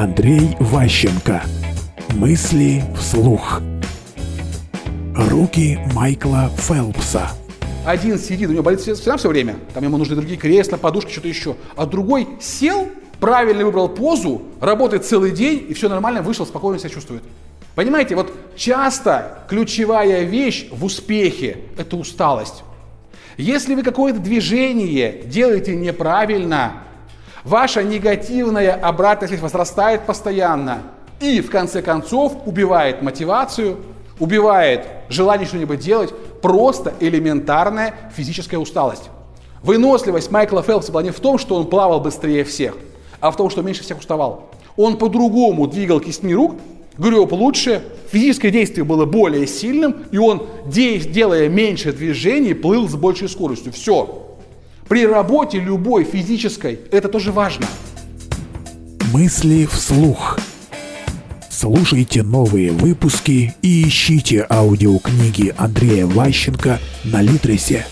Андрей Ващенко. Мысли вслух. Руки Майкла Фелпса. Один сидит, у него болит спина все время, там ему нужны другие кресла, подушки, что-то еще. А другой сел, правильно выбрал позу, работает целый день и все нормально, вышел, спокойно себя чувствует. Понимаете, вот часто ключевая вещь в успехе – это усталость. Если вы какое-то движение делаете неправильно, ваша негативная обратная связь возрастает постоянно и, в конце концов, убивает мотивацию, убивает желание что-нибудь делать, просто элементарная физическая усталость. Выносливость Майкла Фелпса была не в том, что он плавал быстрее всех, а в том, что меньше всех уставал. Он по-другому двигал кистьми рук, греб лучше, физическое действие было более сильным, и он, делая меньше движений, плыл с большей скоростью. Все. При работе любой физической это тоже важно. Мысли вслух. Слушайте новые выпуски и ищите аудиокниги Андрея Ващенко на Литресе.